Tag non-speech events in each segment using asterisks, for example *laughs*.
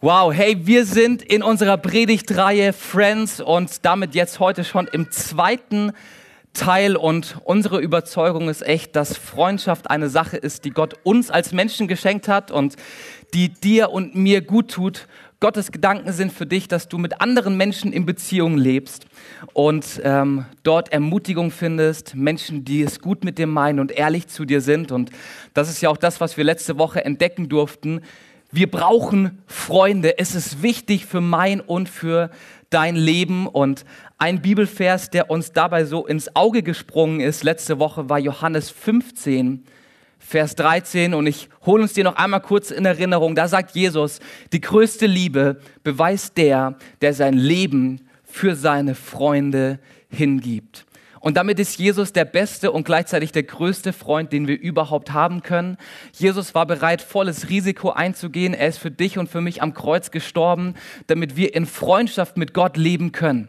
Wow, hey, wir sind in unserer Predigtreihe Friends und damit jetzt heute schon im zweiten Teil und unsere Überzeugung ist echt, dass Freundschaft eine Sache ist, die Gott uns als Menschen geschenkt hat und die dir und mir gut tut. Gottes Gedanken sind für dich, dass du mit anderen Menschen in Beziehung lebst und ähm, dort Ermutigung findest, Menschen, die es gut mit dir meinen und ehrlich zu dir sind. Und das ist ja auch das, was wir letzte Woche entdecken durften wir brauchen Freunde. Es ist wichtig für mein und für dein Leben. Und ein Bibelvers, der uns dabei so ins Auge gesprungen ist, letzte Woche war Johannes 15, Vers 13. Und ich hole uns dir noch einmal kurz in Erinnerung. Da sagt Jesus, die größte Liebe beweist der, der sein Leben für seine Freunde hingibt. Und damit ist Jesus der beste und gleichzeitig der größte Freund, den wir überhaupt haben können. Jesus war bereit, volles Risiko einzugehen. Er ist für dich und für mich am Kreuz gestorben, damit wir in Freundschaft mit Gott leben können.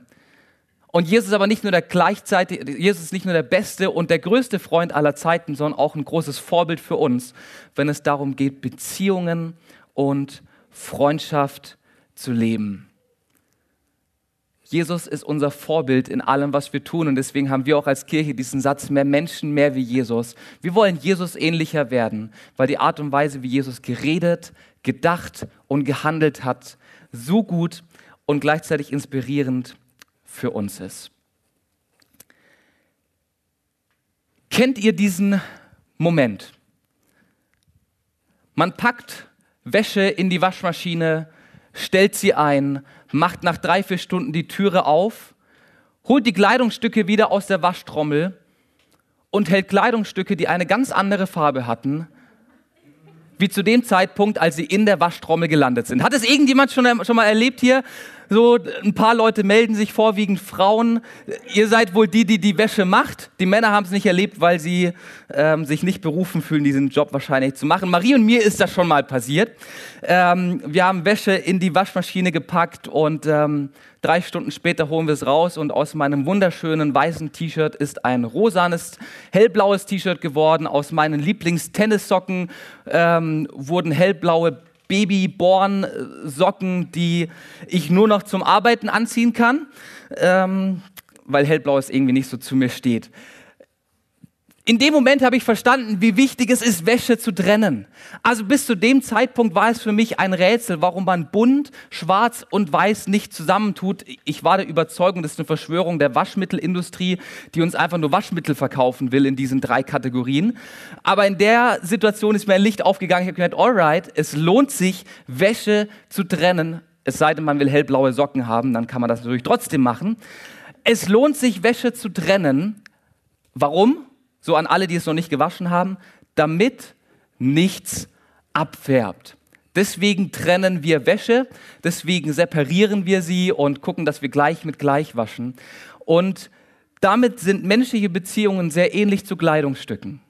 Und Jesus ist aber nicht nur der gleichzeitig, Jesus ist nicht nur der beste und der größte Freund aller Zeiten, sondern auch ein großes Vorbild für uns, wenn es darum geht, Beziehungen und Freundschaft zu leben. Jesus ist unser Vorbild in allem, was wir tun. Und deswegen haben wir auch als Kirche diesen Satz, mehr Menschen, mehr wie Jesus. Wir wollen Jesus ähnlicher werden, weil die Art und Weise, wie Jesus geredet, gedacht und gehandelt hat, so gut und gleichzeitig inspirierend für uns ist. Kennt ihr diesen Moment? Man packt Wäsche in die Waschmaschine, stellt sie ein, macht nach drei, vier Stunden die Türe auf, holt die Kleidungsstücke wieder aus der Waschtrommel und hält Kleidungsstücke, die eine ganz andere Farbe hatten, wie zu dem Zeitpunkt, als sie in der Waschtrommel gelandet sind. Hat es irgendjemand schon, schon mal erlebt hier? So, ein paar Leute melden sich, vorwiegend Frauen. Ihr seid wohl die, die die Wäsche macht. Die Männer haben es nicht erlebt, weil sie ähm, sich nicht berufen fühlen, diesen Job wahrscheinlich zu machen. Marie und mir ist das schon mal passiert. Ähm, wir haben Wäsche in die Waschmaschine gepackt und ähm, drei Stunden später holen wir es raus und aus meinem wunderschönen weißen T-Shirt ist ein rosanes, hellblaues T-Shirt geworden. Aus meinen Lieblingstennissocken ähm, wurden hellblaue Babyborn-Socken, die ich nur noch zum Arbeiten anziehen kann, ähm, weil hellblau es irgendwie nicht so zu mir steht. In dem Moment habe ich verstanden, wie wichtig es ist, Wäsche zu trennen. Also bis zu dem Zeitpunkt war es für mich ein Rätsel, warum man bunt, schwarz und weiß nicht zusammentut. Ich war der Überzeugung, das ist eine Verschwörung der Waschmittelindustrie, die uns einfach nur Waschmittel verkaufen will in diesen drei Kategorien. Aber in der Situation ist mir ein Licht aufgegangen. Ich habe gedacht, alright, es lohnt sich, Wäsche zu trennen. Es sei denn, man will hellblaue Socken haben, dann kann man das natürlich trotzdem machen. Es lohnt sich, Wäsche zu trennen. Warum? So an alle, die es noch nicht gewaschen haben, damit nichts abfärbt. Deswegen trennen wir Wäsche, deswegen separieren wir sie und gucken, dass wir gleich mit gleich waschen. Und damit sind menschliche Beziehungen sehr ähnlich zu Kleidungsstücken.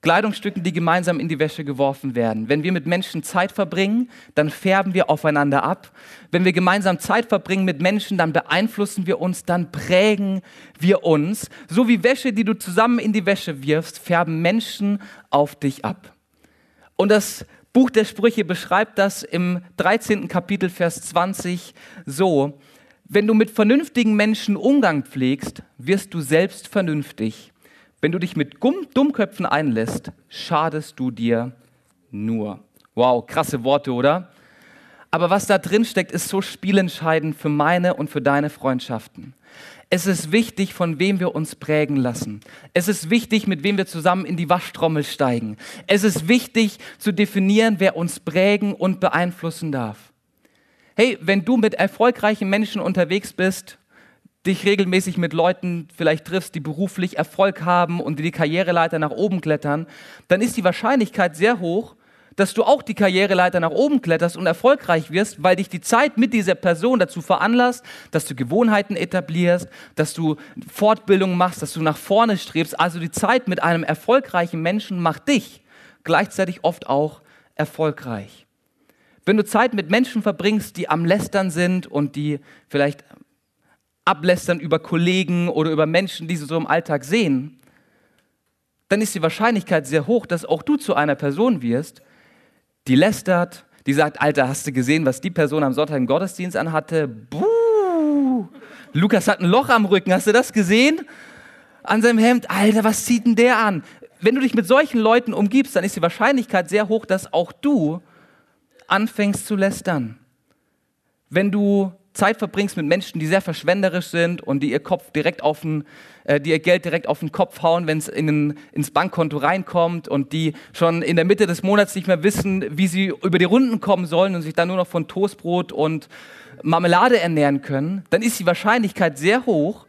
Kleidungsstücken, die gemeinsam in die Wäsche geworfen werden. Wenn wir mit Menschen Zeit verbringen, dann färben wir aufeinander ab. Wenn wir gemeinsam Zeit verbringen mit Menschen, dann beeinflussen wir uns, dann prägen wir uns. So wie Wäsche, die du zusammen in die Wäsche wirfst, färben Menschen auf dich ab. Und das Buch der Sprüche beschreibt das im 13. Kapitel, Vers 20 so. Wenn du mit vernünftigen Menschen Umgang pflegst, wirst du selbst vernünftig. Wenn du dich mit Dummköpfen einlässt, schadest du dir nur. Wow, krasse Worte, oder? Aber was da drin steckt, ist so spielentscheidend für meine und für deine Freundschaften. Es ist wichtig, von wem wir uns prägen lassen. Es ist wichtig, mit wem wir zusammen in die Waschtrommel steigen. Es ist wichtig zu definieren, wer uns prägen und beeinflussen darf. Hey, wenn du mit erfolgreichen Menschen unterwegs bist, dich regelmäßig mit Leuten vielleicht triffst, die beruflich Erfolg haben und die die Karriereleiter nach oben klettern, dann ist die Wahrscheinlichkeit sehr hoch, dass du auch die Karriereleiter nach oben kletterst und erfolgreich wirst, weil dich die Zeit mit dieser Person dazu veranlasst, dass du Gewohnheiten etablierst, dass du Fortbildung machst, dass du nach vorne strebst. Also die Zeit mit einem erfolgreichen Menschen macht dich gleichzeitig oft auch erfolgreich. Wenn du Zeit mit Menschen verbringst, die am Lästern sind und die vielleicht ablästern über Kollegen oder über Menschen, die sie so im Alltag sehen, dann ist die Wahrscheinlichkeit sehr hoch, dass auch du zu einer Person wirst, die lästert, die sagt, Alter, hast du gesehen, was die Person am Sonntag im Gottesdienst anhatte? Buh! Lukas hat ein Loch am Rücken, hast du das gesehen? An seinem Hemd, Alter, was zieht denn der an? Wenn du dich mit solchen Leuten umgibst, dann ist die Wahrscheinlichkeit sehr hoch, dass auch du anfängst zu lästern. Wenn du Zeit verbringst mit Menschen, die sehr verschwenderisch sind und die ihr Kopf direkt auf den, äh, die ihr Geld direkt auf den Kopf hauen, wenn es in ins Bankkonto reinkommt und die schon in der Mitte des Monats nicht mehr wissen, wie sie über die Runden kommen sollen und sich dann nur noch von Toastbrot und Marmelade ernähren können, dann ist die Wahrscheinlichkeit sehr hoch,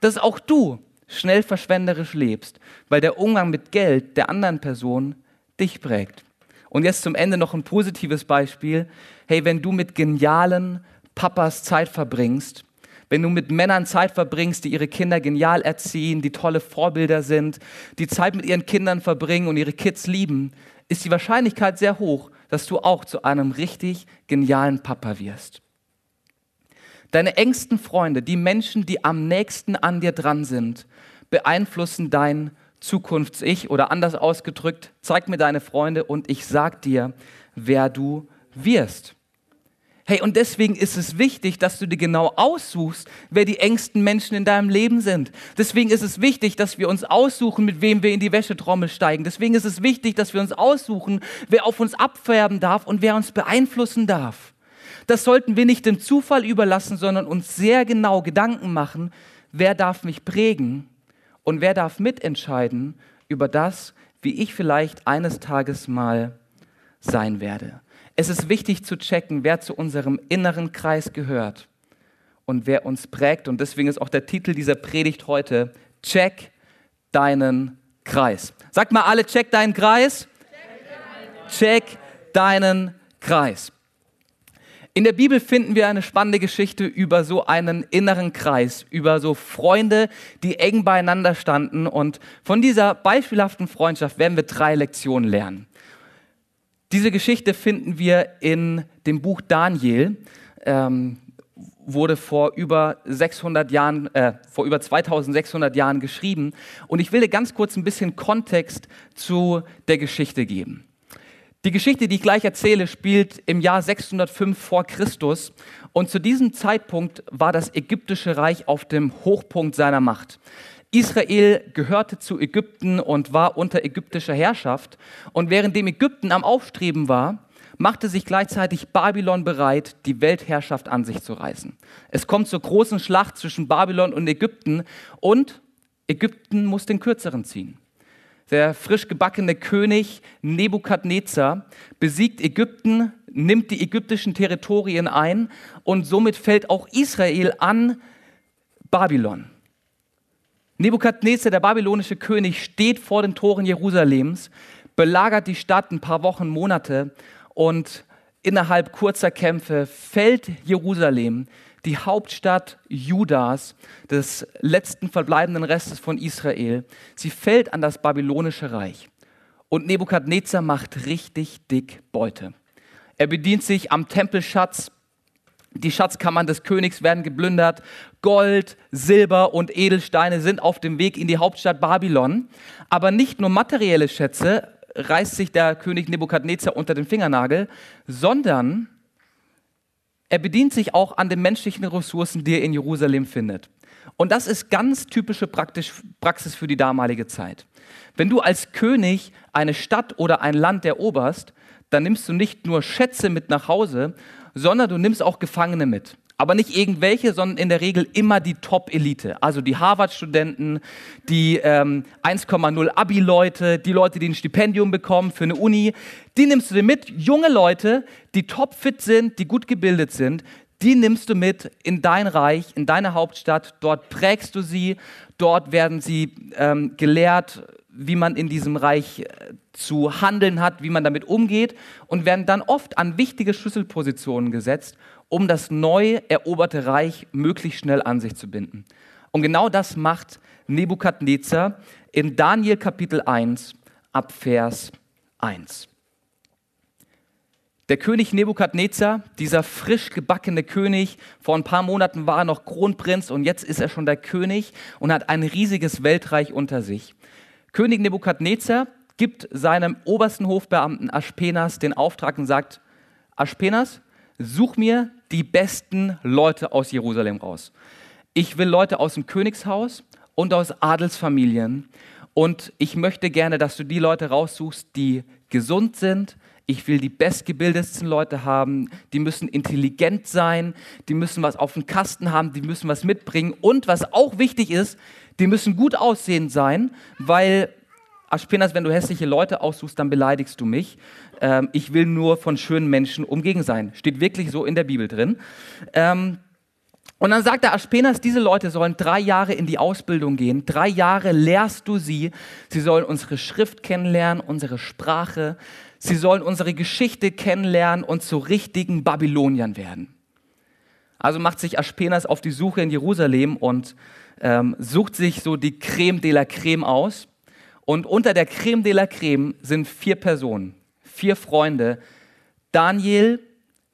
dass auch du schnell verschwenderisch lebst, weil der Umgang mit Geld der anderen Person dich prägt. Und jetzt zum Ende noch ein positives Beispiel. Hey, wenn du mit genialen Papas Zeit verbringst, wenn du mit Männern Zeit verbringst, die ihre Kinder genial erziehen, die tolle Vorbilder sind, die Zeit mit ihren Kindern verbringen und ihre Kids lieben, ist die Wahrscheinlichkeit sehr hoch, dass du auch zu einem richtig genialen Papa wirst. Deine engsten Freunde, die Menschen, die am nächsten an dir dran sind, beeinflussen dein Zukunfts-Ich oder anders ausgedrückt, zeig mir deine Freunde und ich sag dir, wer du wirst. Hey, und deswegen ist es wichtig, dass du dir genau aussuchst, wer die engsten Menschen in deinem Leben sind. Deswegen ist es wichtig, dass wir uns aussuchen, mit wem wir in die Wäschetrommel steigen. Deswegen ist es wichtig, dass wir uns aussuchen, wer auf uns abfärben darf und wer uns beeinflussen darf. Das sollten wir nicht dem Zufall überlassen, sondern uns sehr genau Gedanken machen, wer darf mich prägen und wer darf mitentscheiden über das, wie ich vielleicht eines Tages mal sein werde. Es ist wichtig zu checken, wer zu unserem inneren Kreis gehört und wer uns prägt. Und deswegen ist auch der Titel dieser Predigt heute, Check deinen Kreis. Sagt mal alle, check deinen Kreis. Check deinen Kreis. In der Bibel finden wir eine spannende Geschichte über so einen inneren Kreis, über so Freunde, die eng beieinander standen. Und von dieser beispielhaften Freundschaft werden wir drei Lektionen lernen. Diese Geschichte finden wir in dem Buch Daniel. Ähm, wurde vor über 600 Jahren, äh, vor über 2600 Jahren geschrieben. Und ich will dir ganz kurz ein bisschen Kontext zu der Geschichte geben. Die Geschichte, die ich gleich erzähle, spielt im Jahr 605 vor Christus. Und zu diesem Zeitpunkt war das ägyptische Reich auf dem Hochpunkt seiner Macht. Israel gehörte zu Ägypten und war unter ägyptischer Herrschaft. Und währenddem Ägypten am Aufstreben war, machte sich gleichzeitig Babylon bereit, die Weltherrschaft an sich zu reißen. Es kommt zur großen Schlacht zwischen Babylon und Ägypten und Ägypten muss den Kürzeren ziehen. Der frisch gebackene König Nebukadnezar besiegt Ägypten, nimmt die ägyptischen Territorien ein und somit fällt auch Israel an Babylon. Nebukadnezar, der babylonische König, steht vor den Toren Jerusalems, belagert die Stadt ein paar Wochen, Monate und innerhalb kurzer Kämpfe fällt Jerusalem, die Hauptstadt Judas, des letzten verbleibenden Restes von Israel. Sie fällt an das babylonische Reich. Und Nebukadnezar macht richtig dick Beute. Er bedient sich am Tempelschatz die Schatzkammern des Königs werden geplündert. Gold, Silber und Edelsteine sind auf dem Weg in die Hauptstadt Babylon. Aber nicht nur materielle Schätze reißt sich der König Nebukadnezar unter den Fingernagel, sondern er bedient sich auch an den menschlichen Ressourcen, die er in Jerusalem findet. Und das ist ganz typische Praxis für die damalige Zeit. Wenn du als König eine Stadt oder ein Land eroberst, dann nimmst du nicht nur Schätze mit nach Hause, sondern du nimmst auch Gefangene mit. Aber nicht irgendwelche, sondern in der Regel immer die Top-Elite. Also die Harvard-Studenten, die ähm, 1,0 Abi-Leute, die Leute, die ein Stipendium bekommen für eine Uni. Die nimmst du dir mit. Junge Leute, die topfit sind, die gut gebildet sind, die nimmst du mit in dein Reich, in deine Hauptstadt. Dort prägst du sie. Dort werden sie ähm, gelehrt, wie man in diesem Reich äh, zu handeln hat, wie man damit umgeht und werden dann oft an wichtige Schlüsselpositionen gesetzt, um das neu eroberte Reich möglichst schnell an sich zu binden. Und genau das macht Nebukadnezar in Daniel Kapitel 1 ab Vers 1. Der König Nebukadnezar, dieser frisch gebackene König, vor ein paar Monaten war er noch Kronprinz und jetzt ist er schon der König und hat ein riesiges Weltreich unter sich. König Nebukadnezar gibt seinem obersten Hofbeamten Aspenas den Auftrag und sagt, Aspenas, such mir die besten Leute aus Jerusalem raus. Ich will Leute aus dem Königshaus und aus Adelsfamilien. Und ich möchte gerne, dass du die Leute raussuchst, die gesund sind. Ich will die bestgebildetsten Leute haben. Die müssen intelligent sein. Die müssen was auf dem Kasten haben. Die müssen was mitbringen. Und was auch wichtig ist, die müssen gut aussehend sein, weil Aspenas, wenn du hässliche Leute aussuchst, dann beleidigst du mich. Ähm, ich will nur von schönen Menschen umgegen sein. Steht wirklich so in der Bibel drin. Ähm, und dann sagt der Aspenas, diese Leute sollen drei Jahre in die Ausbildung gehen. Drei Jahre lehrst du sie. Sie sollen unsere Schrift kennenlernen, unsere Sprache. Sie sollen unsere Geschichte kennenlernen und zu richtigen Babyloniern werden. Also macht sich Aspenas auf die Suche in Jerusalem und ähm, sucht sich so die Creme de la Creme aus. Und unter der Creme de la Creme sind vier Personen, vier Freunde, Daniel,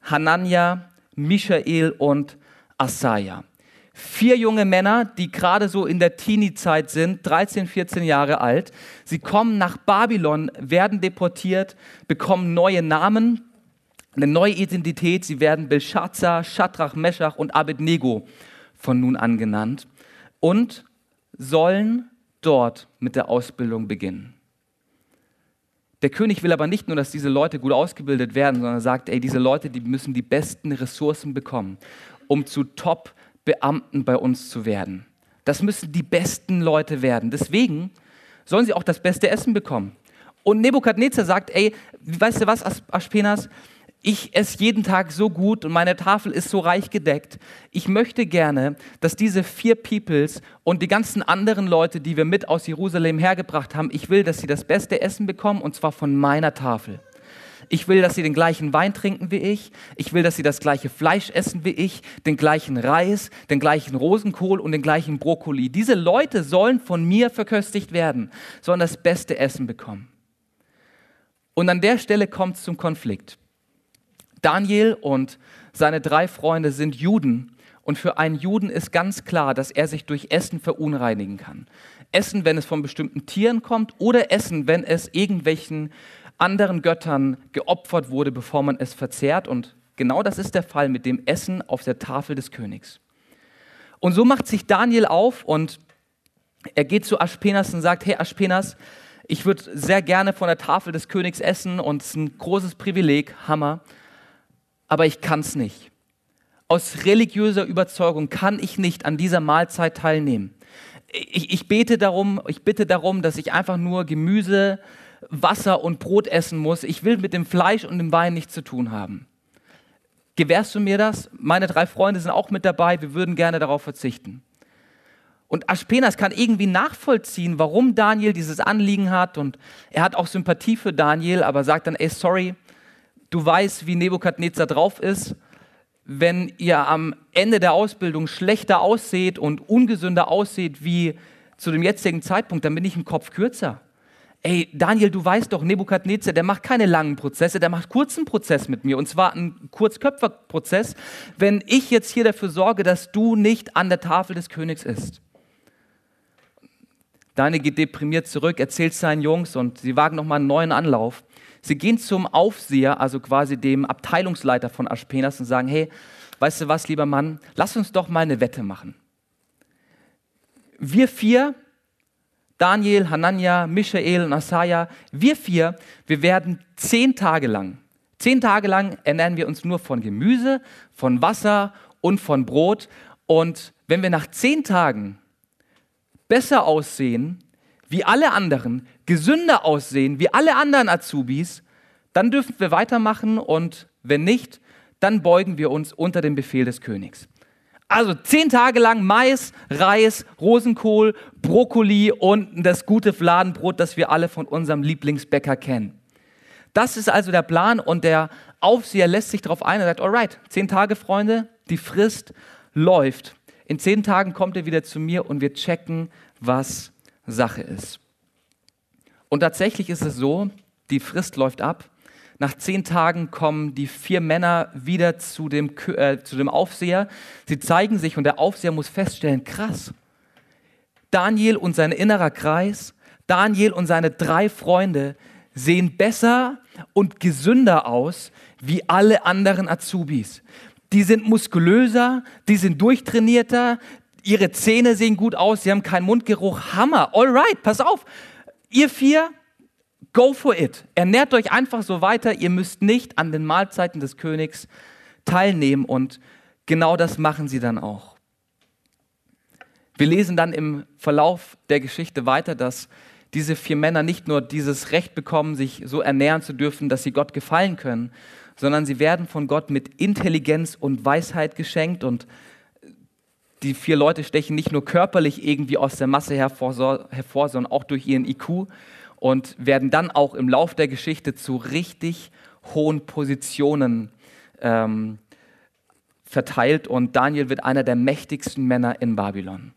Hanania, Michael und Asaja. Vier junge Männer, die gerade so in der Teenie-Zeit sind, 13, 14 Jahre alt. Sie kommen nach Babylon, werden deportiert, bekommen neue Namen, eine neue Identität. Sie werden Belshazzar, Shadrach, Meshach und Abednego von nun an genannt und sollen dort mit der Ausbildung beginnen. Der König will aber nicht nur, dass diese Leute gut ausgebildet werden, sondern sagt, ey, diese Leute, die müssen die besten Ressourcen bekommen, um zu Top-Beamten bei uns zu werden. Das müssen die besten Leute werden. Deswegen sollen sie auch das beste Essen bekommen. Und Nebukadnezar sagt, ey, weißt du was, Aspenas, ich esse jeden Tag so gut und meine Tafel ist so reich gedeckt. Ich möchte gerne, dass diese vier Peoples und die ganzen anderen Leute, die wir mit aus Jerusalem hergebracht haben, ich will, dass sie das beste Essen bekommen und zwar von meiner Tafel. Ich will, dass sie den gleichen Wein trinken wie ich. Ich will, dass sie das gleiche Fleisch essen wie ich, den gleichen Reis, den gleichen Rosenkohl und den gleichen Brokkoli. Diese Leute sollen von mir verköstigt werden, sollen das beste Essen bekommen. Und an der Stelle kommt es zum Konflikt. Daniel und seine drei Freunde sind Juden und für einen Juden ist ganz klar, dass er sich durch Essen verunreinigen kann. Essen, wenn es von bestimmten Tieren kommt oder Essen, wenn es irgendwelchen anderen Göttern geopfert wurde, bevor man es verzehrt. Und genau das ist der Fall mit dem Essen auf der Tafel des Königs. Und so macht sich Daniel auf und er geht zu Aspenas und sagt, hey Aspenas, ich würde sehr gerne von der Tafel des Königs essen und es ist ein großes Privileg, Hammer aber ich kann es nicht. Aus religiöser Überzeugung kann ich nicht an dieser Mahlzeit teilnehmen. Ich, ich bete darum, ich bitte darum, dass ich einfach nur Gemüse, Wasser und Brot essen muss. Ich will mit dem Fleisch und dem Wein nichts zu tun haben. Gewährst du mir das? Meine drei Freunde sind auch mit dabei. Wir würden gerne darauf verzichten. Und Aspenas kann irgendwie nachvollziehen, warum Daniel dieses Anliegen hat. Und er hat auch Sympathie für Daniel, aber sagt dann, ey, sorry, du weißt, wie Nebukadnezar drauf ist, wenn ihr am Ende der Ausbildung schlechter ausseht und ungesünder aussieht wie zu dem jetzigen Zeitpunkt, dann bin ich im Kopf kürzer. Ey, Daniel, du weißt doch, Nebukadnezar, der macht keine langen Prozesse, der macht kurzen Prozess mit mir und zwar einen Kurzköpferprozess, wenn ich jetzt hier dafür sorge, dass du nicht an der Tafel des Königs isst. Daniel geht deprimiert zurück, erzählt seinen Jungs und sie wagen nochmal einen neuen Anlauf. Sie gehen zum Aufseher, also quasi dem Abteilungsleiter von Aspenas und sagen, hey, weißt du was, lieber Mann, lass uns doch mal eine Wette machen. Wir vier, Daniel, Hanania, Michael und Asaja, wir vier, wir werden zehn Tage lang, zehn Tage lang ernähren wir uns nur von Gemüse, von Wasser und von Brot. Und wenn wir nach zehn Tagen besser aussehen wie alle anderen, gesünder aussehen wie alle anderen Azubis, dann dürfen wir weitermachen und wenn nicht, dann beugen wir uns unter den Befehl des Königs. Also zehn Tage lang Mais, Reis, Rosenkohl, Brokkoli und das gute Fladenbrot, das wir alle von unserem Lieblingsbäcker kennen. Das ist also der Plan und der Aufseher lässt sich darauf ein und sagt, alright, zehn Tage, Freunde, die Frist läuft. In zehn Tagen kommt er wieder zu mir und wir checken, was Sache ist. Und tatsächlich ist es so, die Frist läuft ab. Nach zehn Tagen kommen die vier Männer wieder zu dem, äh, zu dem Aufseher. Sie zeigen sich und der Aufseher muss feststellen, krass, Daniel und sein innerer Kreis, Daniel und seine drei Freunde sehen besser und gesünder aus wie alle anderen Azubis. Die sind muskulöser, die sind durchtrainierter, ihre Zähne sehen gut aus, sie haben keinen Mundgeruch. Hammer, alright, pass auf. Ihr vier, go for it. Ernährt euch einfach so weiter. Ihr müsst nicht an den Mahlzeiten des Königs teilnehmen und genau das machen sie dann auch. Wir lesen dann im Verlauf der Geschichte weiter, dass diese vier Männer nicht nur dieses Recht bekommen, sich so ernähren zu dürfen, dass sie Gott gefallen können, sondern sie werden von Gott mit Intelligenz und Weisheit geschenkt und die vier Leute stechen nicht nur körperlich irgendwie aus der Masse hervor, hervor, sondern auch durch ihren IQ und werden dann auch im Lauf der Geschichte zu richtig hohen Positionen ähm, verteilt und Daniel wird einer der mächtigsten Männer in Babylon.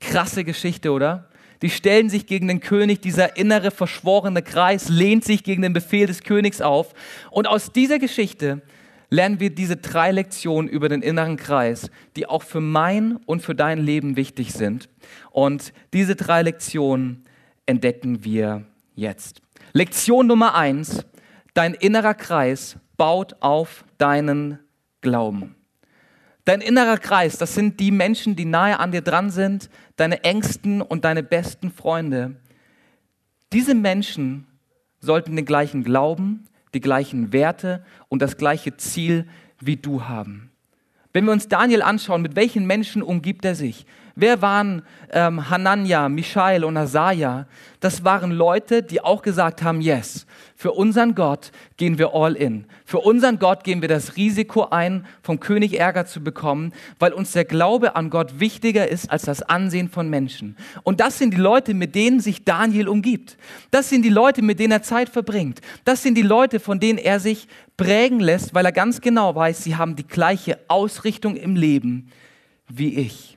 Krasse Geschichte, oder? Die stellen sich gegen den König, dieser innere verschworene Kreis lehnt sich gegen den Befehl des Königs auf. Und aus dieser Geschichte lernen wir diese drei Lektionen über den inneren Kreis, die auch für mein und für dein Leben wichtig sind. Und diese drei Lektionen entdecken wir jetzt. Lektion Nummer eins, dein innerer Kreis baut auf deinen Glauben. Dein innerer Kreis, das sind die Menschen, die nahe an dir dran sind, deine engsten und deine besten Freunde. Diese Menschen sollten den gleichen Glauben, die gleichen Werte und das gleiche Ziel wie du haben. Wenn wir uns Daniel anschauen, mit welchen Menschen umgibt er sich? Wer waren ähm, Hanania, Michael und Asaja? Das waren Leute, die auch gesagt haben, yes, für unseren Gott gehen wir all in. Für unseren Gott gehen wir das Risiko ein, vom König Ärger zu bekommen, weil uns der Glaube an Gott wichtiger ist als das Ansehen von Menschen. Und das sind die Leute, mit denen sich Daniel umgibt. Das sind die Leute, mit denen er Zeit verbringt. Das sind die Leute, von denen er sich prägen lässt, weil er ganz genau weiß, sie haben die gleiche Ausrichtung im Leben wie ich.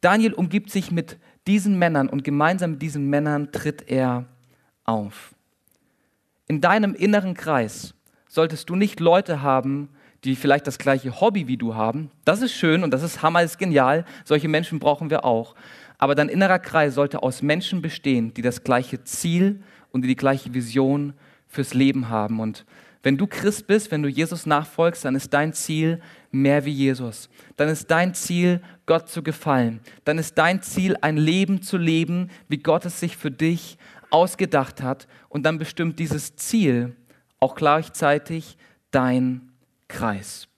Daniel umgibt sich mit diesen Männern und gemeinsam mit diesen Männern tritt er auf. In deinem inneren Kreis solltest du nicht Leute haben, die vielleicht das gleiche Hobby wie du haben. Das ist schön und das ist Hammer, ist genial. Solche Menschen brauchen wir auch. Aber dein innerer Kreis sollte aus Menschen bestehen, die das gleiche Ziel und die die gleiche Vision fürs Leben haben. Und wenn du Christ bist, wenn du Jesus nachfolgst, dann ist dein Ziel mehr wie Jesus. Dann ist dein Ziel, Gott zu gefallen. Dann ist dein Ziel, ein Leben zu leben, wie Gott es sich für dich ausgedacht hat. Und dann bestimmt dieses Ziel auch gleichzeitig dein Kreis.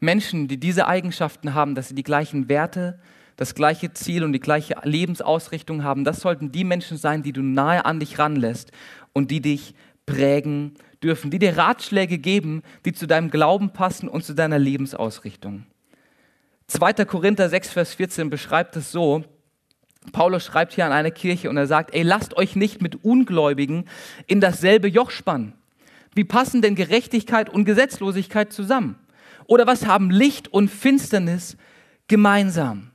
Menschen, die diese Eigenschaften haben, dass sie die gleichen Werte, das gleiche Ziel und die gleiche Lebensausrichtung haben, das sollten die Menschen sein, die du nahe an dich ranlässt und die dich prägen dürfen, die dir Ratschläge geben, die zu deinem Glauben passen und zu deiner Lebensausrichtung. 2. Korinther 6, Vers 14 beschreibt es so, Paulus schreibt hier an eine Kirche und er sagt, ey, lasst euch nicht mit Ungläubigen in dasselbe Joch spannen. Wie passen denn Gerechtigkeit und Gesetzlosigkeit zusammen? Oder was haben Licht und Finsternis gemeinsam?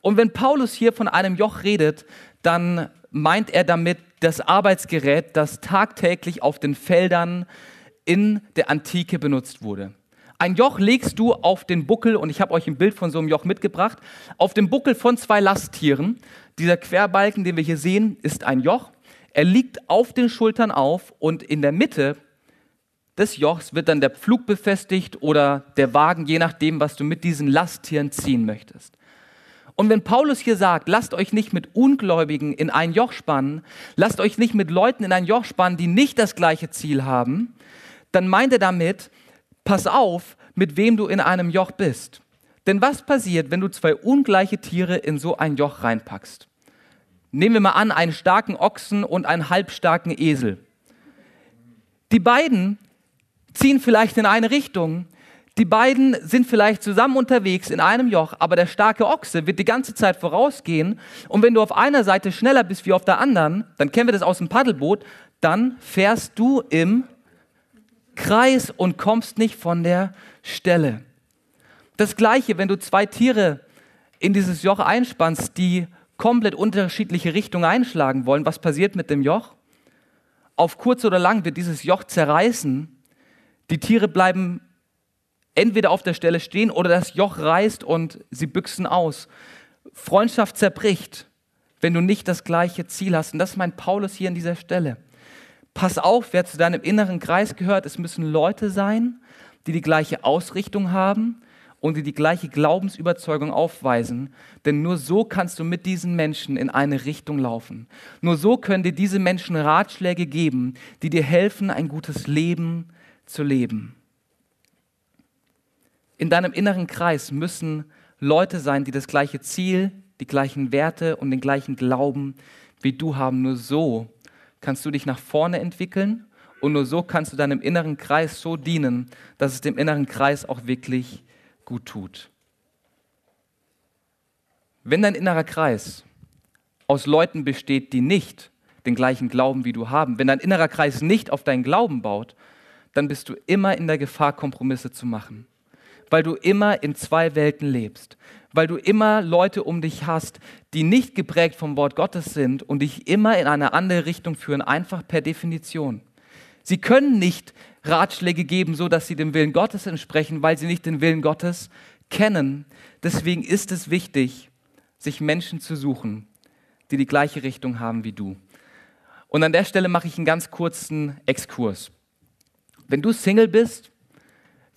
Und wenn Paulus hier von einem Joch redet, dann meint er damit das Arbeitsgerät, das tagtäglich auf den Feldern in der Antike benutzt wurde. Ein Joch legst du auf den Buckel, und ich habe euch ein Bild von so einem Joch mitgebracht, auf dem Buckel von zwei Lasttieren. Dieser Querbalken, den wir hier sehen, ist ein Joch. Er liegt auf den Schultern auf und in der Mitte des Jochs wird dann der Pflug befestigt oder der Wagen, je nachdem, was du mit diesen Lasttieren ziehen möchtest. Und wenn Paulus hier sagt, lasst euch nicht mit Ungläubigen in ein Joch spannen, lasst euch nicht mit Leuten in ein Joch spannen, die nicht das gleiche Ziel haben, dann meint er damit, pass auf, mit wem du in einem Joch bist. Denn was passiert, wenn du zwei ungleiche Tiere in so ein Joch reinpackst? Nehmen wir mal an, einen starken Ochsen und einen halbstarken Esel. Die beiden ziehen vielleicht in eine Richtung, die beiden sind vielleicht zusammen unterwegs in einem Joch, aber der starke Ochse wird die ganze Zeit vorausgehen. Und wenn du auf einer Seite schneller bist wie auf der anderen, dann kennen wir das aus dem Paddelboot, dann fährst du im Kreis und kommst nicht von der Stelle. Das gleiche, wenn du zwei Tiere in dieses Joch einspannst, die komplett unterschiedliche Richtungen einschlagen wollen, was passiert mit dem Joch? Auf kurz oder lang wird dieses Joch zerreißen. Die Tiere bleiben entweder auf der Stelle stehen oder das Joch reißt und sie büchsen aus. Freundschaft zerbricht, wenn du nicht das gleiche Ziel hast. Und das meint Paulus hier an dieser Stelle. Pass auf, wer zu deinem inneren Kreis gehört. Es müssen Leute sein, die die gleiche Ausrichtung haben und die die gleiche Glaubensüberzeugung aufweisen. Denn nur so kannst du mit diesen Menschen in eine Richtung laufen. Nur so können dir diese Menschen Ratschläge geben, die dir helfen, ein gutes Leben zu leben. In deinem inneren Kreis müssen Leute sein, die das gleiche Ziel, die gleichen Werte und den gleichen Glauben wie du haben. Nur so kannst du dich nach vorne entwickeln und nur so kannst du deinem inneren Kreis so dienen, dass es dem inneren Kreis auch wirklich gut tut. Wenn dein innerer Kreis aus Leuten besteht, die nicht den gleichen Glauben wie du haben, wenn dein innerer Kreis nicht auf deinen Glauben baut, dann bist du immer in der Gefahr, Kompromisse zu machen, weil du immer in zwei Welten lebst, weil du immer Leute um dich hast, die nicht geprägt vom Wort Gottes sind und dich immer in eine andere Richtung führen, einfach per Definition. Sie können nicht Ratschläge geben, so dass sie dem Willen Gottes entsprechen, weil sie nicht den Willen Gottes kennen. Deswegen ist es wichtig, sich Menschen zu suchen, die die gleiche Richtung haben wie du. Und an der Stelle mache ich einen ganz kurzen Exkurs. Wenn du Single bist,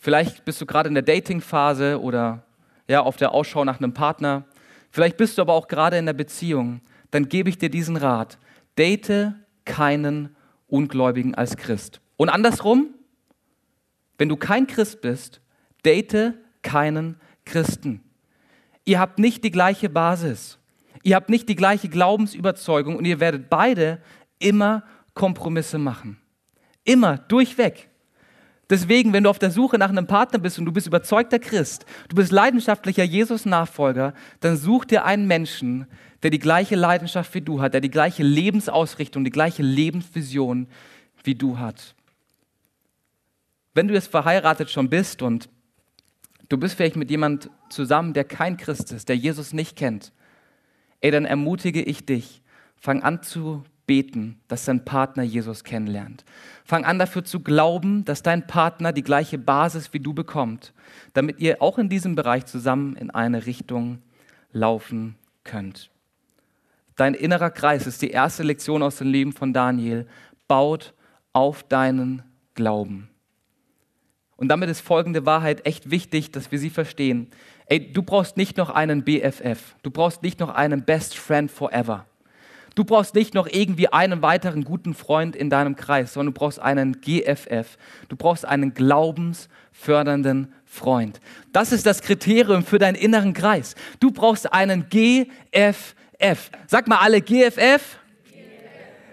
vielleicht bist du gerade in der Dating-Phase oder ja, auf der Ausschau nach einem Partner, vielleicht bist du aber auch gerade in der Beziehung, dann gebe ich dir diesen Rat. Date keinen Ungläubigen als Christ. Und andersrum, wenn du kein Christ bist, date keinen Christen. Ihr habt nicht die gleiche Basis. Ihr habt nicht die gleiche Glaubensüberzeugung und ihr werdet beide immer Kompromisse machen. Immer, durchweg. Deswegen, wenn du auf der Suche nach einem Partner bist und du bist überzeugter Christ, du bist leidenschaftlicher Jesus-Nachfolger, dann such dir einen Menschen, der die gleiche Leidenschaft wie du hat, der die gleiche Lebensausrichtung, die gleiche Lebensvision wie du hat. Wenn du jetzt verheiratet schon bist und du bist vielleicht mit jemand zusammen, der kein Christ ist, der Jesus nicht kennt, ey, dann ermutige ich dich, fang an zu beten, dass dein Partner Jesus kennenlernt. Fang an dafür zu glauben, dass dein Partner die gleiche Basis wie du bekommt, damit ihr auch in diesem Bereich zusammen in eine Richtung laufen könnt. Dein innerer Kreis ist die erste Lektion aus dem Leben von Daniel. Baut auf deinen Glauben. Und damit ist folgende Wahrheit echt wichtig, dass wir sie verstehen. Ey, du brauchst nicht noch einen BFF. Du brauchst nicht noch einen Best Friend Forever. Du brauchst nicht noch irgendwie einen weiteren guten Freund in deinem Kreis, sondern du brauchst einen GFF. Du brauchst einen glaubensfördernden Freund. Das ist das Kriterium für deinen inneren Kreis. Du brauchst einen GFF. Sag mal alle GFF.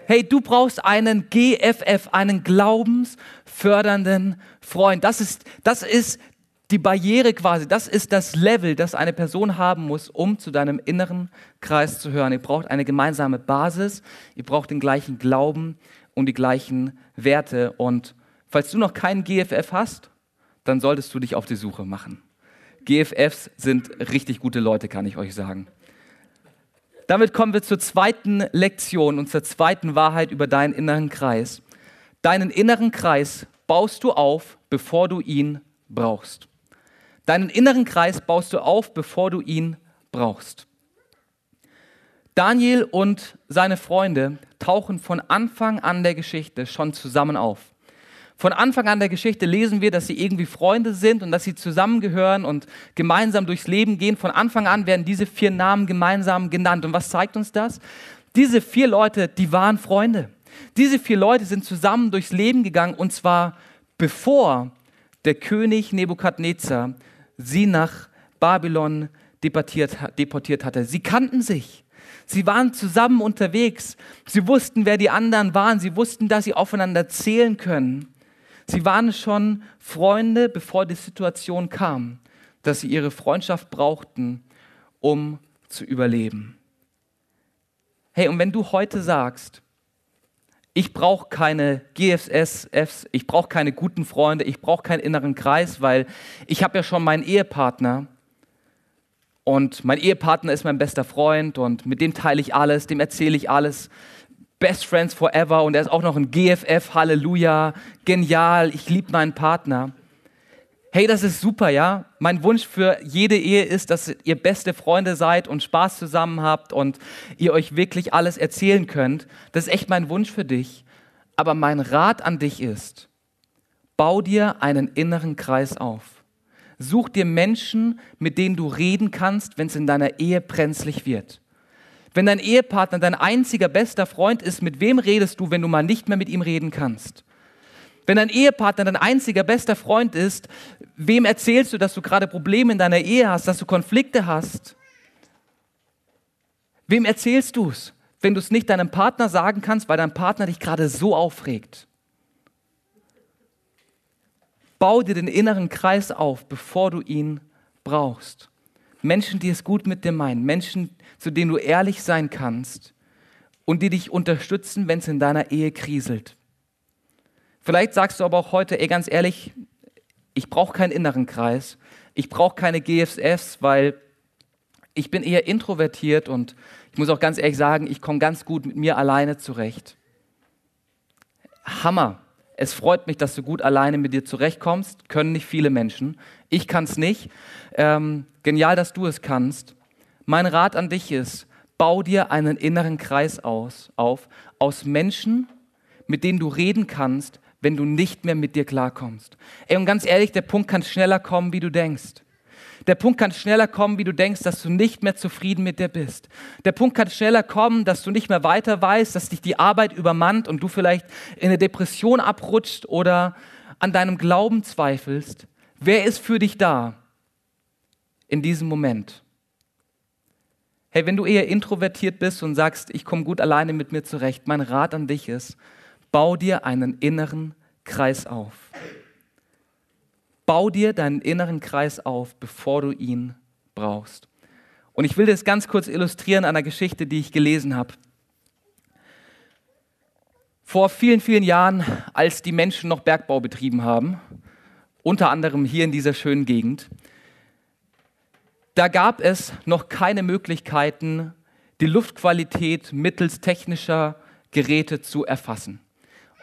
Hey, du brauchst einen GFF, einen glaubensfördernden Freund. Das ist, das ist die Barriere quasi, das ist das Level, das eine Person haben muss, um zu deinem inneren Kreis zu hören. Ihr braucht eine gemeinsame Basis, ihr braucht den gleichen Glauben und die gleichen Werte. Und falls du noch keinen GFF hast, dann solltest du dich auf die Suche machen. GFFs sind richtig gute Leute, kann ich euch sagen. Damit kommen wir zur zweiten Lektion und zur zweiten Wahrheit über deinen inneren Kreis. Deinen inneren Kreis baust du auf, bevor du ihn brauchst. Deinen inneren Kreis baust du auf, bevor du ihn brauchst. Daniel und seine Freunde tauchen von Anfang an der Geschichte schon zusammen auf. Von Anfang an der Geschichte lesen wir, dass sie irgendwie Freunde sind und dass sie zusammengehören und gemeinsam durchs Leben gehen. Von Anfang an werden diese vier Namen gemeinsam genannt. Und was zeigt uns das? Diese vier Leute, die waren Freunde. Diese vier Leute sind zusammen durchs Leben gegangen und zwar bevor der König Nebukadnezar sie nach Babylon deportiert, deportiert hatte. Sie kannten sich. Sie waren zusammen unterwegs. Sie wussten, wer die anderen waren. Sie wussten, dass sie aufeinander zählen können. Sie waren schon Freunde, bevor die Situation kam, dass sie ihre Freundschaft brauchten, um zu überleben. Hey, und wenn du heute sagst, ich brauche keine GFSFs, ich brauche keine guten Freunde, ich brauche keinen inneren Kreis, weil ich habe ja schon meinen Ehepartner und mein Ehepartner ist mein bester Freund und mit dem teile ich alles, dem erzähle ich alles. Best Friends Forever und er ist auch noch ein GFF, Halleluja, genial, ich liebe meinen Partner. Hey, das ist super, ja? Mein Wunsch für jede Ehe ist, dass ihr beste Freunde seid und Spaß zusammen habt und ihr euch wirklich alles erzählen könnt. Das ist echt mein Wunsch für dich. Aber mein Rat an dich ist, bau dir einen inneren Kreis auf. Such dir Menschen, mit denen du reden kannst, wenn es in deiner Ehe brenzlig wird. Wenn dein Ehepartner dein einziger bester Freund ist, mit wem redest du, wenn du mal nicht mehr mit ihm reden kannst? Wenn dein Ehepartner dein einziger bester Freund ist, wem erzählst du, dass du gerade Probleme in deiner Ehe hast, dass du Konflikte hast? Wem erzählst du es, wenn du es nicht deinem Partner sagen kannst, weil dein Partner dich gerade so aufregt? Bau dir den inneren Kreis auf, bevor du ihn brauchst. Menschen, die es gut mit dir meinen, Menschen, zu denen du ehrlich sein kannst und die dich unterstützen, wenn es in deiner Ehe kriselt. Vielleicht sagst du aber auch heute, ey, ganz ehrlich, ich brauche keinen inneren Kreis, ich brauche keine GFS, weil ich bin eher introvertiert und ich muss auch ganz ehrlich sagen, ich komme ganz gut mit mir alleine zurecht. Hammer. Es freut mich, dass du gut alleine mit dir zurechtkommst. Können nicht viele Menschen. Ich kann es nicht. Ähm, genial, dass du es kannst. Mein Rat an dich ist, bau dir einen inneren Kreis aus, auf aus Menschen, mit denen du reden kannst, wenn du nicht mehr mit dir klarkommst. Ey, und ganz ehrlich, der Punkt kann schneller kommen, wie du denkst. Der Punkt kann schneller kommen, wie du denkst, dass du nicht mehr zufrieden mit dir bist. Der Punkt kann schneller kommen, dass du nicht mehr weiter weißt, dass dich die Arbeit übermannt und du vielleicht in eine Depression abrutscht oder an deinem Glauben zweifelst. Wer ist für dich da in diesem Moment? Hey, wenn du eher introvertiert bist und sagst, ich komme gut alleine mit mir zurecht, mein Rat an dich ist, bau dir einen inneren Kreis auf. Bau dir deinen inneren Kreis auf, bevor du ihn brauchst. Und ich will das ganz kurz illustrieren an einer Geschichte, die ich gelesen habe. Vor vielen, vielen Jahren, als die Menschen noch Bergbau betrieben haben, unter anderem hier in dieser schönen Gegend, da gab es noch keine Möglichkeiten, die Luftqualität mittels technischer Geräte zu erfassen.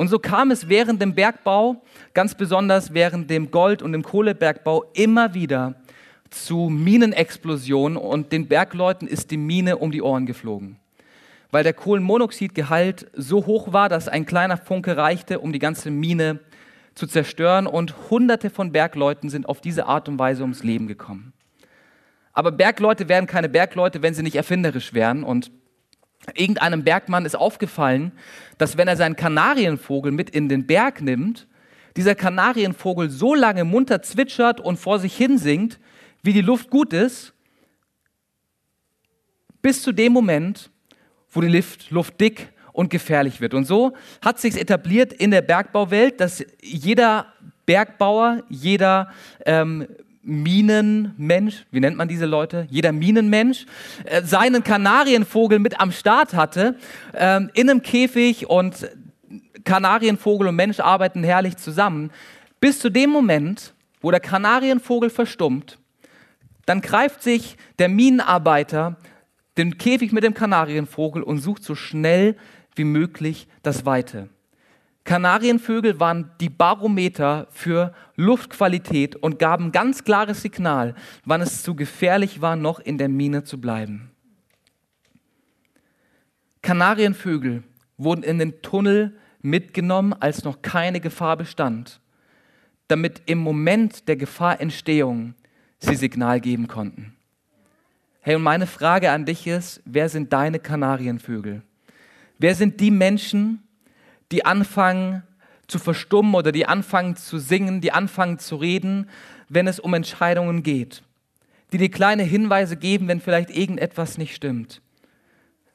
Und so kam es während dem Bergbau, ganz besonders während dem Gold- und dem Kohlebergbau, immer wieder zu Minenexplosionen und den Bergleuten ist die Mine um die Ohren geflogen. Weil der Kohlenmonoxidgehalt so hoch war, dass ein kleiner Funke reichte, um die ganze Mine zu zerstören und hunderte von Bergleuten sind auf diese Art und Weise ums Leben gekommen. Aber Bergleute wären keine Bergleute, wenn sie nicht erfinderisch wären und Irgendeinem Bergmann ist aufgefallen, dass wenn er seinen Kanarienvogel mit in den Berg nimmt, dieser Kanarienvogel so lange munter zwitschert und vor sich hin singt, wie die Luft gut ist, bis zu dem Moment, wo die Luft, dick und gefährlich wird. Und so hat sich etabliert in der Bergbauwelt, dass jeder Bergbauer, jeder ähm, Minenmensch, wie nennt man diese Leute? Jeder Minenmensch, äh, seinen Kanarienvogel mit am Start hatte, äh, in einem Käfig und Kanarienvogel und Mensch arbeiten herrlich zusammen, bis zu dem Moment, wo der Kanarienvogel verstummt, dann greift sich der Minenarbeiter den Käfig mit dem Kanarienvogel und sucht so schnell wie möglich das Weite. Kanarienvögel waren die Barometer für Luftqualität und gaben ganz klares Signal, wann es zu gefährlich war, noch in der Mine zu bleiben. Kanarienvögel wurden in den Tunnel mitgenommen, als noch keine Gefahr bestand, damit im Moment der Gefahrentstehung sie Signal geben konnten. Hey, und meine Frage an dich ist, wer sind deine Kanarienvögel? Wer sind die Menschen, die anfangen zu verstummen oder die anfangen zu singen, die anfangen zu reden, wenn es um Entscheidungen geht, die dir kleine Hinweise geben, wenn vielleicht irgendetwas nicht stimmt.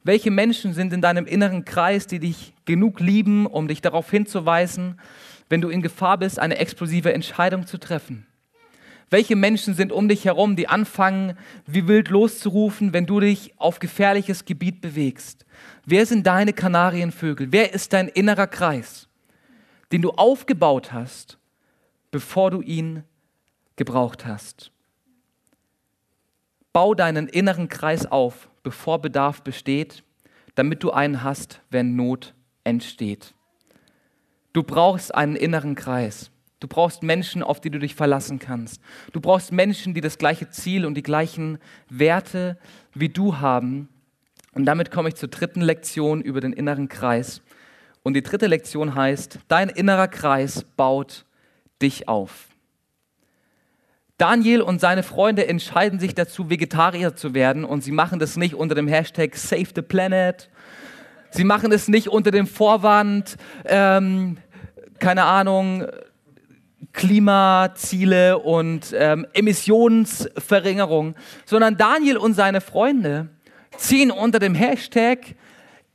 Welche Menschen sind in deinem inneren Kreis, die dich genug lieben, um dich darauf hinzuweisen, wenn du in Gefahr bist, eine explosive Entscheidung zu treffen? Welche Menschen sind um dich herum, die anfangen, wie wild loszurufen, wenn du dich auf gefährliches Gebiet bewegst? Wer sind deine Kanarienvögel? Wer ist dein innerer Kreis, den du aufgebaut hast, bevor du ihn gebraucht hast? Bau deinen inneren Kreis auf, bevor Bedarf besteht, damit du einen hast, wenn Not entsteht. Du brauchst einen inneren Kreis. Du brauchst Menschen, auf die du dich verlassen kannst. Du brauchst Menschen, die das gleiche Ziel und die gleichen Werte wie du haben. Und damit komme ich zur dritten Lektion über den inneren Kreis. Und die dritte Lektion heißt, dein innerer Kreis baut dich auf. Daniel und seine Freunde entscheiden sich dazu, Vegetarier zu werden und sie machen das nicht unter dem Hashtag Save the Planet. Sie machen es nicht unter dem Vorwand, ähm, keine Ahnung, Klimaziele und ähm, Emissionsverringerung, sondern Daniel und seine Freunde ziehen unter dem Hashtag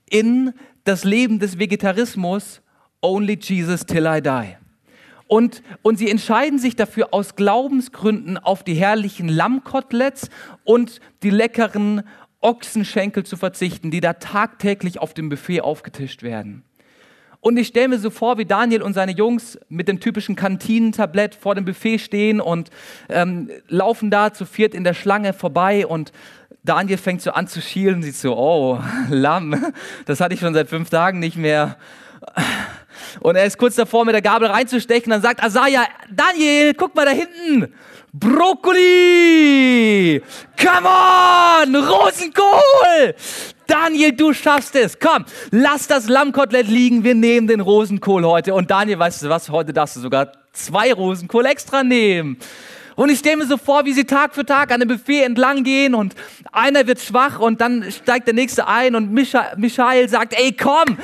in das Leben des Vegetarismus Only Jesus Till I Die. Und, und sie entscheiden sich dafür aus Glaubensgründen auf die herrlichen Lammkoteletts und die leckeren Ochsenschenkel zu verzichten, die da tagtäglich auf dem Buffet aufgetischt werden. Und ich stelle mir so vor, wie Daniel und seine Jungs mit dem typischen Kantinentablett vor dem Buffet stehen und ähm, laufen da zu viert in der Schlange vorbei und Daniel fängt so an zu schielen, sieht so, oh, *laughs* Lamm, das hatte ich schon seit fünf Tagen nicht mehr. Und er ist kurz davor, mit der Gabel reinzustechen. Dann sagt Asaja, Daniel, guck mal da hinten. Brokkoli! Come on! Rosenkohl! Daniel, du schaffst es. Komm, lass das Lammkotelett liegen. Wir nehmen den Rosenkohl heute. Und Daniel, weißt du was? Heute darfst du sogar zwei Rosenkohl extra nehmen. Und ich stelle mir so vor, wie sie Tag für Tag an dem Buffet entlang gehen und einer wird schwach und dann steigt der nächste ein und Micha Michael sagt, ey komm,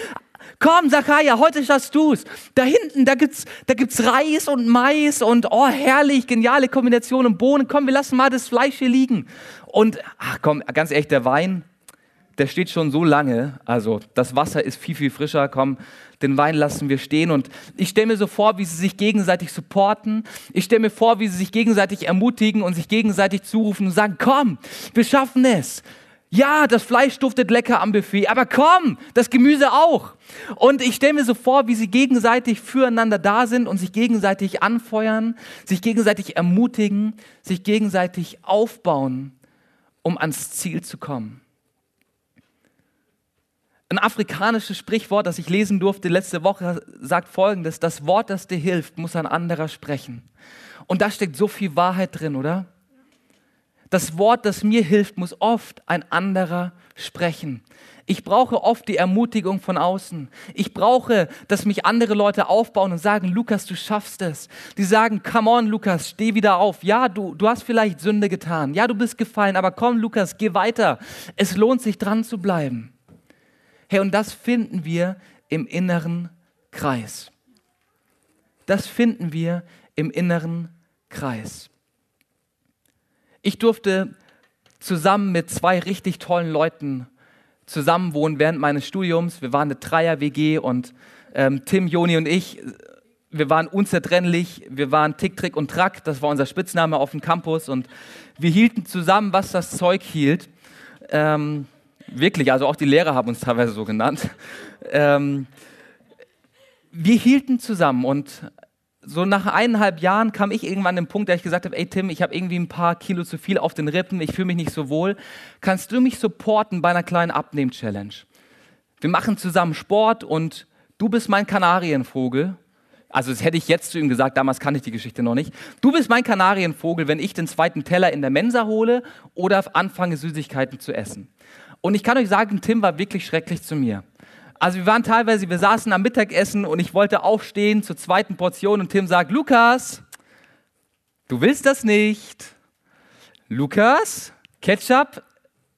komm Zachariah, heute schaffst du's. Da hinten, da gibt's, da gibt's Reis und Mais und oh herrlich, geniale Kombination und Bohnen. Komm, wir lassen mal das Fleisch hier liegen. Und ach komm, ganz ehrlich, der Wein, der steht schon so lange, also das Wasser ist viel, viel frischer, komm, den Wein lassen wir stehen. Und ich stelle mir so vor, wie sie sich gegenseitig supporten. Ich stelle mir vor, wie sie sich gegenseitig ermutigen und sich gegenseitig zurufen und sagen, komm, wir schaffen es. Ja, das Fleisch duftet lecker am Buffet, aber komm, das Gemüse auch. Und ich stelle mir so vor, wie sie gegenseitig füreinander da sind und sich gegenseitig anfeuern, sich gegenseitig ermutigen, sich gegenseitig aufbauen, um ans Ziel zu kommen. Ein afrikanisches Sprichwort, das ich lesen durfte letzte Woche, sagt folgendes: Das Wort, das dir hilft, muss ein anderer sprechen. Und da steckt so viel Wahrheit drin, oder? Das Wort, das mir hilft, muss oft ein anderer sprechen. Ich brauche oft die Ermutigung von außen. Ich brauche, dass mich andere Leute aufbauen und sagen, Lukas, du schaffst es. Die sagen, come on, Lukas, steh wieder auf. Ja, du, du hast vielleicht Sünde getan. Ja, du bist gefallen, aber komm, Lukas, geh weiter. Es lohnt sich dran zu bleiben. Hey, und das finden wir im inneren Kreis. Das finden wir im inneren Kreis. Ich durfte zusammen mit zwei richtig tollen Leuten zusammenwohnen während meines Studiums. Wir waren eine Dreier-WG und ähm, Tim, Joni und ich, wir waren unzertrennlich. Wir waren Tick, Trick und Track. Das war unser Spitzname auf dem Campus. Und wir hielten zusammen, was das Zeug hielt. Ähm, Wirklich, also auch die Lehrer haben uns teilweise so genannt. Ähm, wir hielten zusammen und so nach eineinhalb Jahren kam ich irgendwann an den Punkt, da ich gesagt habe, ey Tim, ich habe irgendwie ein paar Kilo zu viel auf den Rippen, ich fühle mich nicht so wohl. Kannst du mich supporten bei einer kleinen Abnehm-Challenge? Wir machen zusammen Sport und du bist mein Kanarienvogel. Also das hätte ich jetzt zu ihm gesagt, damals kannte ich die Geschichte noch nicht. Du bist mein Kanarienvogel, wenn ich den zweiten Teller in der Mensa hole oder anfange Süßigkeiten zu essen. Und ich kann euch sagen, Tim war wirklich schrecklich zu mir. Also wir waren teilweise, wir saßen am Mittagessen und ich wollte aufstehen zur zweiten Portion und Tim sagt, Lukas, du willst das nicht. Lukas, Ketchup,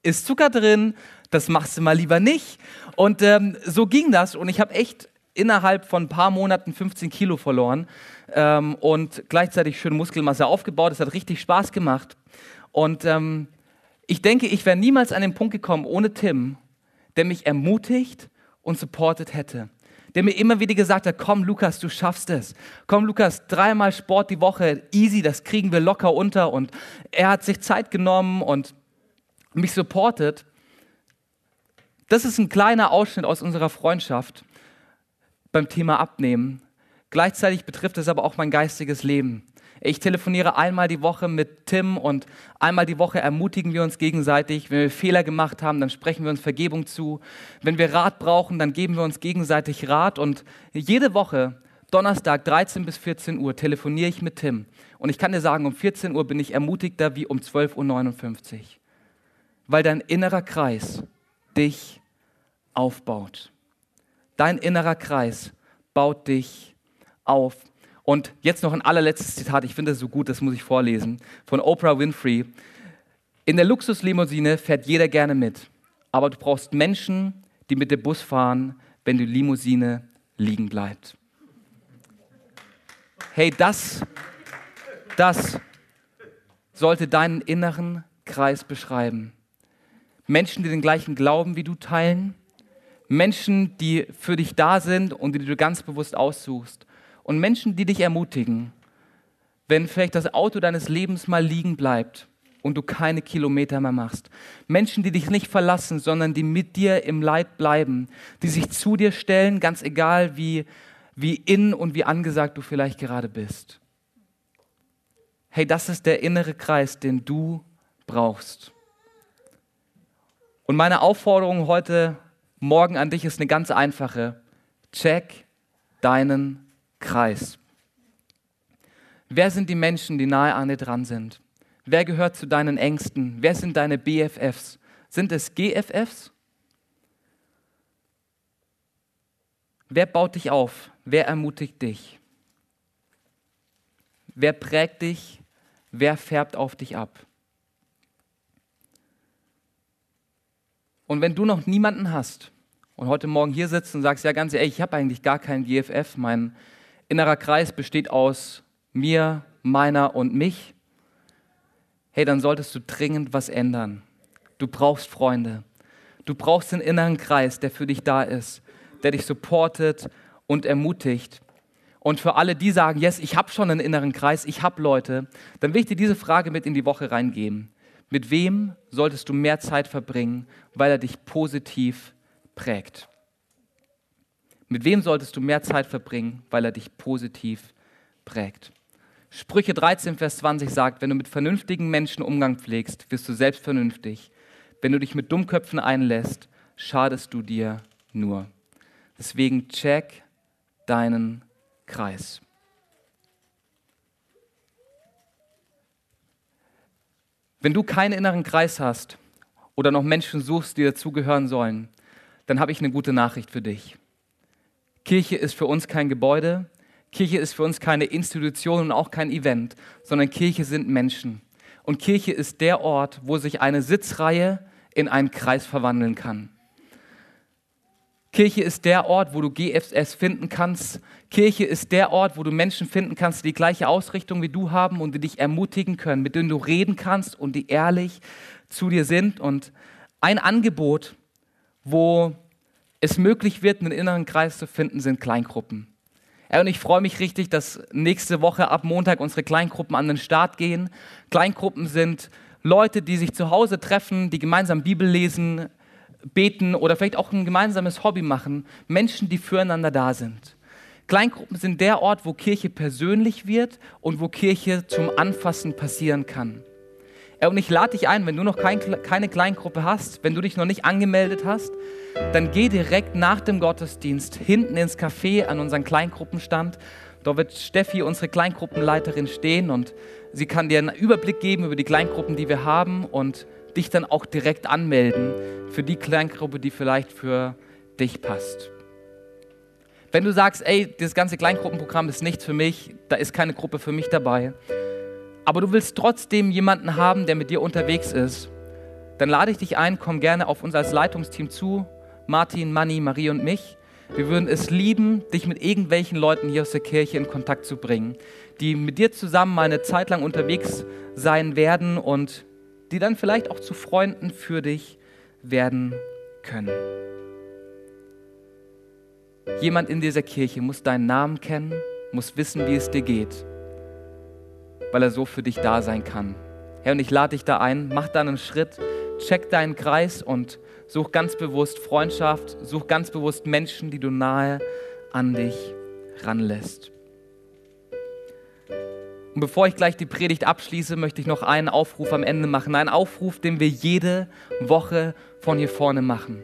ist Zucker drin, das machst du mal lieber nicht. Und ähm, so ging das und ich habe echt innerhalb von ein paar Monaten 15 Kilo verloren ähm, und gleichzeitig schön Muskelmasse aufgebaut. Es hat richtig Spaß gemacht. Und ähm, ich denke, ich wäre niemals an den Punkt gekommen ohne Tim, der mich ermutigt und supportet hätte. Der mir immer wieder gesagt hat, komm Lukas, du schaffst es. Komm Lukas, dreimal Sport die Woche, easy, das kriegen wir locker unter. Und er hat sich Zeit genommen und mich supportet. Das ist ein kleiner Ausschnitt aus unserer Freundschaft beim Thema Abnehmen. Gleichzeitig betrifft es aber auch mein geistiges Leben. Ich telefoniere einmal die Woche mit Tim und einmal die Woche ermutigen wir uns gegenseitig. Wenn wir Fehler gemacht haben, dann sprechen wir uns Vergebung zu. Wenn wir Rat brauchen, dann geben wir uns gegenseitig Rat. Und jede Woche, Donnerstag 13 bis 14 Uhr, telefoniere ich mit Tim. Und ich kann dir sagen, um 14 Uhr bin ich ermutigter wie um 12.59 Uhr. Weil dein innerer Kreis dich aufbaut. Dein innerer Kreis baut dich auf. Und jetzt noch ein allerletztes Zitat, ich finde es so gut, das muss ich vorlesen, von Oprah Winfrey. In der Luxuslimousine fährt jeder gerne mit, aber du brauchst Menschen, die mit dem Bus fahren, wenn die Limousine liegen bleibt. Hey, das, das sollte deinen inneren Kreis beschreiben. Menschen, die den gleichen Glauben wie du teilen, Menschen, die für dich da sind und die du ganz bewusst aussuchst und Menschen, die dich ermutigen, wenn vielleicht das Auto deines Lebens mal liegen bleibt und du keine Kilometer mehr machst. Menschen, die dich nicht verlassen, sondern die mit dir im Leid bleiben, die sich zu dir stellen, ganz egal wie, wie in und wie angesagt du vielleicht gerade bist. Hey, das ist der innere Kreis, den du brauchst. Und meine Aufforderung heute Morgen an dich ist eine ganz einfache. Check deinen Kreis. Wer sind die Menschen, die nahe an dir dran sind? Wer gehört zu deinen Ängsten? Wer sind deine BFFs? Sind es GFFs? Wer baut dich auf? Wer ermutigt dich? Wer prägt dich? Wer färbt auf dich ab? Und wenn du noch niemanden hast und heute Morgen hier sitzt und sagst, ja ganz ehrlich, ich habe eigentlich gar keinen GFF, mein innerer Kreis besteht aus mir, meiner und mich, hey, dann solltest du dringend was ändern. Du brauchst Freunde. Du brauchst den inneren Kreis, der für dich da ist, der dich supportet und ermutigt. Und für alle, die sagen, yes, ich habe schon einen inneren Kreis, ich habe Leute, dann will ich dir diese Frage mit in die Woche reingeben. Mit wem solltest du mehr Zeit verbringen, weil er dich positiv prägt? Mit wem solltest du mehr Zeit verbringen, weil er dich positiv prägt? Sprüche 13, Vers 20 sagt, wenn du mit vernünftigen Menschen Umgang pflegst, wirst du selbst vernünftig. Wenn du dich mit Dummköpfen einlässt, schadest du dir nur. Deswegen check deinen Kreis. Wenn du keinen inneren Kreis hast oder noch Menschen suchst, die dazugehören sollen, dann habe ich eine gute Nachricht für dich. Kirche ist für uns kein Gebäude, Kirche ist für uns keine Institution und auch kein Event, sondern Kirche sind Menschen. Und Kirche ist der Ort, wo sich eine Sitzreihe in einen Kreis verwandeln kann. Kirche ist der Ort, wo du GFS finden kannst. Kirche ist der Ort, wo du Menschen finden kannst, die die gleiche Ausrichtung wie du haben und die dich ermutigen können, mit denen du reden kannst und die ehrlich zu dir sind. Und ein Angebot, wo es möglich wird, einen inneren Kreis zu finden, sind Kleingruppen. Und ich freue mich richtig, dass nächste Woche ab Montag unsere Kleingruppen an den Start gehen. Kleingruppen sind Leute, die sich zu Hause treffen, die gemeinsam Bibel lesen, beten oder vielleicht auch ein gemeinsames Hobby machen. Menschen, die füreinander da sind. Kleingruppen sind der Ort, wo Kirche persönlich wird und wo Kirche zum Anfassen passieren kann. Und ich lade dich ein, wenn du noch kein, keine Kleingruppe hast, wenn du dich noch nicht angemeldet hast, dann geh direkt nach dem Gottesdienst hinten ins Café an unseren Kleingruppenstand. Dort wird Steffi, unsere Kleingruppenleiterin, stehen und sie kann dir einen Überblick geben über die Kleingruppen, die wir haben und dich dann auch direkt anmelden für die Kleingruppe, die vielleicht für dich passt. Wenn du sagst, ey, das ganze Kleingruppenprogramm ist nichts für mich, da ist keine Gruppe für mich dabei, aber du willst trotzdem jemanden haben, der mit dir unterwegs ist, dann lade ich dich ein, komm gerne auf uns als Leitungsteam zu, Martin, Manni, Marie und mich. Wir würden es lieben, dich mit irgendwelchen Leuten hier aus der Kirche in Kontakt zu bringen, die mit dir zusammen mal eine Zeit lang unterwegs sein werden und die dann vielleicht auch zu Freunden für dich werden können. Jemand in dieser Kirche muss deinen Namen kennen, muss wissen, wie es dir geht weil er so für dich da sein kann. Herr, und ich lade dich da ein, mach da einen Schritt, check deinen Kreis und such ganz bewusst Freundschaft, such ganz bewusst Menschen, die du nahe an dich ranlässt. Und bevor ich gleich die Predigt abschließe, möchte ich noch einen Aufruf am Ende machen. Einen Aufruf, den wir jede Woche von hier vorne machen.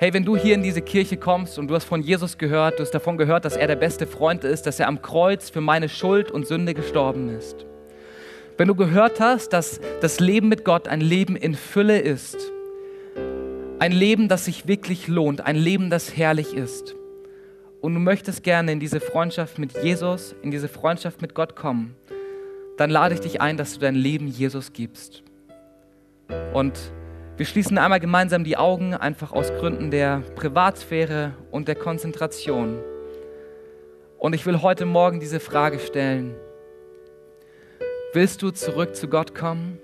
Hey, wenn du hier in diese Kirche kommst und du hast von Jesus gehört, du hast davon gehört, dass er der beste Freund ist, dass er am Kreuz für meine Schuld und Sünde gestorben ist. Wenn du gehört hast, dass das Leben mit Gott ein Leben in Fülle ist, Ein Leben, das sich wirklich lohnt, ein Leben, das herrlich ist. Und du möchtest gerne in diese Freundschaft mit Jesus, in diese Freundschaft mit Gott kommen, dann lade ich dich ein, dass du dein Leben Jesus gibst. Und wir schließen einmal gemeinsam die Augen, einfach aus Gründen der Privatsphäre und der Konzentration. Und ich will heute Morgen diese Frage stellen. Willst du zurück zu Gott kommen?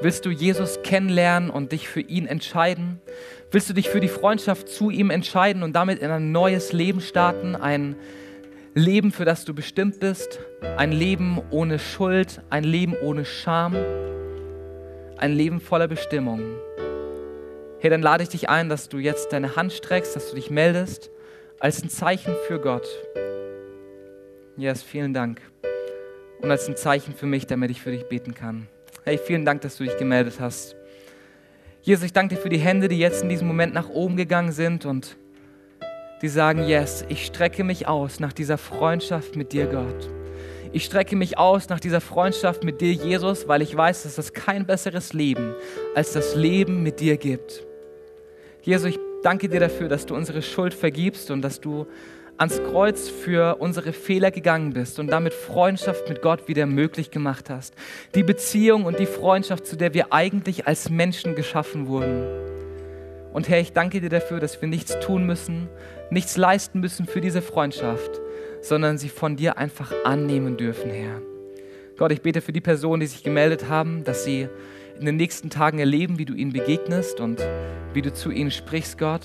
Willst du Jesus kennenlernen und dich für ihn entscheiden? Willst du dich für die Freundschaft zu ihm entscheiden und damit in ein neues Leben starten? Ein Leben, für das du bestimmt bist? Ein Leben ohne Schuld? Ein Leben ohne Scham? Ein Leben voller Bestimmung? Hey, dann lade ich dich ein, dass du jetzt deine Hand streckst, dass du dich meldest, als ein Zeichen für Gott. Yes, vielen Dank und als ein Zeichen für mich, damit ich für dich beten kann. Hey, vielen Dank, dass du dich gemeldet hast. Jesus, ich danke dir für die Hände, die jetzt in diesem Moment nach oben gegangen sind und die sagen, yes, ich strecke mich aus nach dieser Freundschaft mit dir, Gott. Ich strecke mich aus nach dieser Freundschaft mit dir, Jesus, weil ich weiß, dass es kein besseres Leben als das Leben mit dir gibt. Jesus, ich danke dir dafür, dass du unsere Schuld vergibst und dass du ans Kreuz für unsere Fehler gegangen bist und damit Freundschaft mit Gott wieder möglich gemacht hast. Die Beziehung und die Freundschaft, zu der wir eigentlich als Menschen geschaffen wurden. Und Herr, ich danke dir dafür, dass wir nichts tun müssen, nichts leisten müssen für diese Freundschaft, sondern sie von dir einfach annehmen dürfen, Herr. Gott, ich bete für die Personen, die sich gemeldet haben, dass sie in den nächsten Tagen erleben, wie du ihnen begegnest und wie du zu ihnen sprichst, Gott.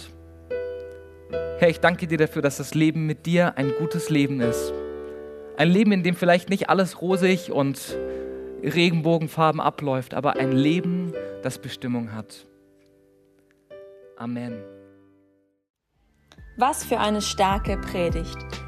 Herr, ich danke dir dafür, dass das Leben mit dir ein gutes Leben ist. Ein Leben, in dem vielleicht nicht alles rosig und Regenbogenfarben abläuft, aber ein Leben, das Bestimmung hat. Amen. Was für eine starke Predigt.